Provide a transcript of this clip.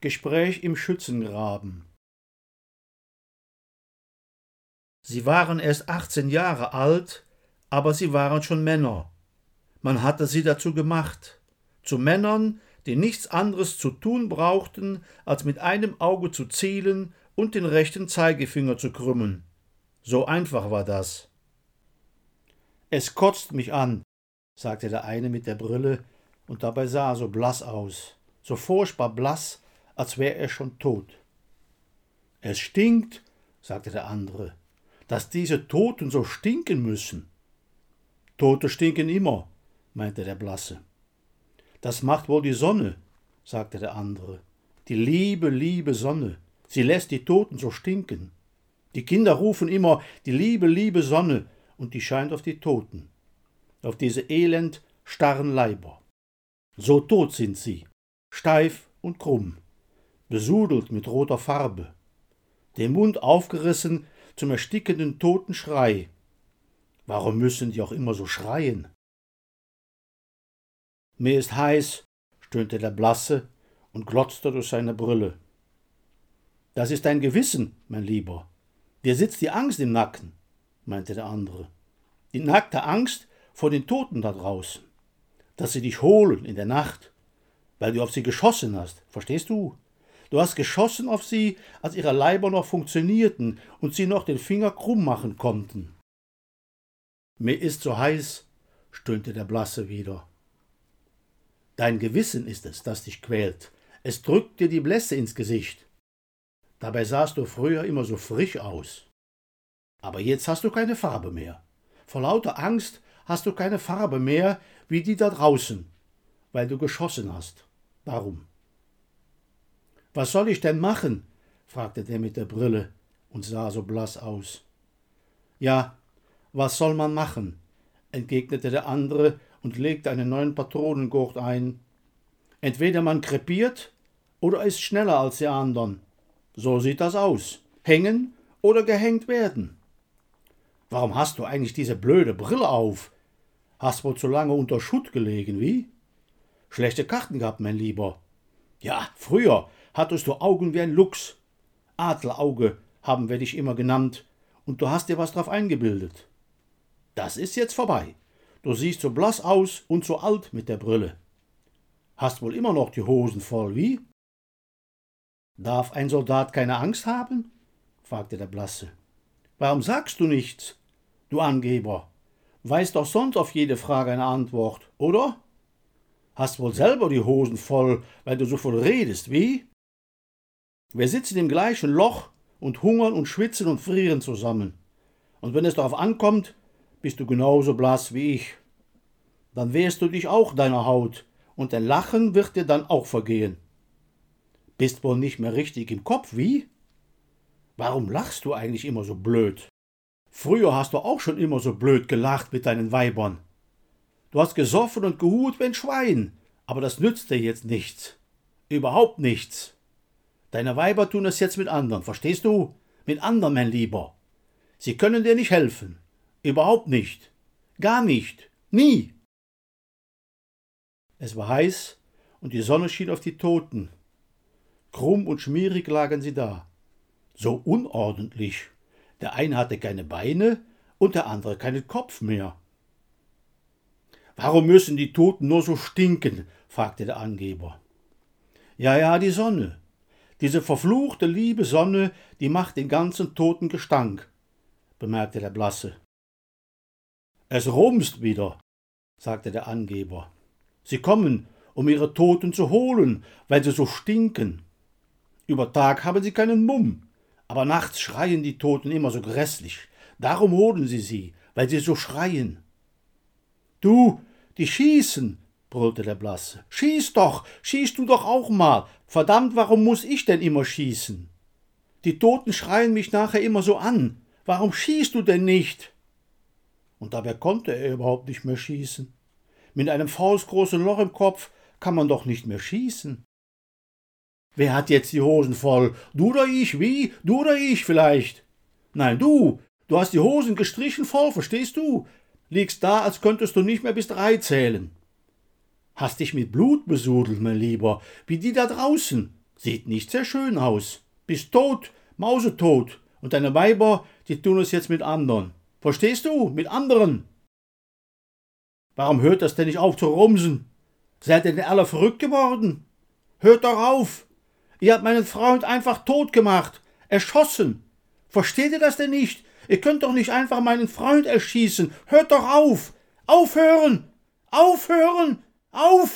Gespräch im Schützengraben. Sie waren erst 18 Jahre alt, aber sie waren schon Männer. Man hatte sie dazu gemacht. Zu Männern, die nichts anderes zu tun brauchten, als mit einem Auge zu zielen und den rechten Zeigefinger zu krümmen. So einfach war das. Es kotzt mich an, sagte der eine mit der Brille, und dabei sah er so blass aus, so furchtbar blass, als wäre er schon tot. Es stinkt, sagte der andere, dass diese Toten so stinken müssen. Tote stinken immer, meinte der Blasse. Das macht wohl die Sonne, sagte der andere. Die liebe, liebe Sonne. Sie lässt die Toten so stinken. Die Kinder rufen immer die liebe, liebe Sonne, und die scheint auf die Toten, auf diese elend starren Leiber. So tot sind sie, steif und krumm, besudelt mit roter Farbe, den Mund aufgerissen zum erstickenden toten Schrei. Warum müssen die auch immer so schreien? Mir ist heiß, stöhnte der Blasse und glotzte durch seine Brille. Das ist dein Gewissen, mein Lieber. Dir sitzt die Angst im Nacken, meinte der andere. Die nackte Angst vor den Toten da draußen. Dass sie dich holen in der Nacht, weil du auf sie geschossen hast. Verstehst du? Du hast geschossen auf sie, als ihre Leiber noch funktionierten und sie noch den Finger krumm machen konnten. Mir ist so heiß, stöhnte der Blasse wieder. Dein Gewissen ist es, das dich quält. Es drückt dir die Blässe ins Gesicht. Dabei sahst du früher immer so frisch aus. Aber jetzt hast du keine Farbe mehr. Vor lauter Angst hast du keine Farbe mehr wie die da draußen, weil du geschossen hast. Darum. Was soll ich denn machen? fragte der mit der Brille und sah so blass aus. Ja, was soll man machen? entgegnete der andere und legte einen neuen Patronengurt ein. Entweder man krepiert oder ist schneller als die anderen. So sieht das aus. Hängen oder gehängt werden. Warum hast du eigentlich diese blöde Brille auf? Hast wohl zu lange unter Schutt gelegen, wie? Schlechte Karten gehabt, mein Lieber. Ja, früher hattest du Augen wie ein Luchs. Adlerauge haben wir dich immer genannt, und du hast dir was drauf eingebildet. Das ist jetzt vorbei. Du siehst so blass aus und so alt mit der Brille. Hast wohl immer noch die Hosen voll, wie? Darf ein Soldat keine Angst haben? fragte der Blasse. Warum sagst du nichts, du Angeber? Weißt doch sonst auf jede Frage eine Antwort, oder? Hast wohl selber die Hosen voll, weil du so voll redest, wie? Wir sitzen im gleichen Loch und hungern und schwitzen und frieren zusammen. Und wenn es darauf ankommt, bist du genauso blass wie ich. Dann wehrst du dich auch deiner Haut, und dein Lachen wird dir dann auch vergehen. Bist wohl nicht mehr richtig im Kopf, wie? Warum lachst du eigentlich immer so blöd? Früher hast du auch schon immer so blöd gelacht mit deinen Weibern. Du hast gesoffen und gehut wie ein Schwein, aber das nützt dir jetzt nichts. Überhaupt nichts. Deine Weiber tun es jetzt mit anderen, verstehst du? Mit anderen, mein Lieber. Sie können dir nicht helfen. Überhaupt nicht. Gar nicht. Nie. Es war heiß und die Sonne schien auf die Toten. Krumm und schmierig lagen sie da. So unordentlich. Der eine hatte keine Beine und der andere keinen Kopf mehr. Warum müssen die Toten nur so stinken? fragte der Angeber. Ja, ja, die Sonne. Diese verfluchte liebe Sonne, die macht den ganzen Toten Gestank, bemerkte der Blasse. Es rumst wieder, sagte der Angeber. Sie kommen, um ihre Toten zu holen, weil sie so stinken. Über Tag haben sie keinen Mumm, aber nachts schreien die Toten immer so grässlich. Darum holen sie sie, weil sie so schreien. Du, die schießen, brüllte der Blasse. Schieß doch, schieß du doch auch mal. Verdammt, warum muss ich denn immer schießen? Die Toten schreien mich nachher immer so an. Warum schießt du denn nicht? und dabei konnte er überhaupt nicht mehr schießen. Mit einem faustgroßen Loch im Kopf kann man doch nicht mehr schießen. Wer hat jetzt die Hosen voll? Du oder ich? Wie? Du oder ich vielleicht? Nein, du. Du hast die Hosen gestrichen voll, verstehst du? Liegst da, als könntest du nicht mehr bis drei zählen. Hast dich mit Blut besudelt, mein Lieber, wie die da draußen. Sieht nicht sehr schön aus. Bist tot, mausetot. Und deine Weiber, die tun es jetzt mit anderen. Verstehst du? Mit anderen. Warum hört das denn nicht auf zu rumsen? Seid ihr denn alle verrückt geworden? Hört doch auf! Ihr habt meinen Freund einfach tot gemacht, erschossen. Versteht ihr das denn nicht? Ihr könnt doch nicht einfach meinen Freund erschießen. Hört doch auf! Aufhören! Aufhören! Auf!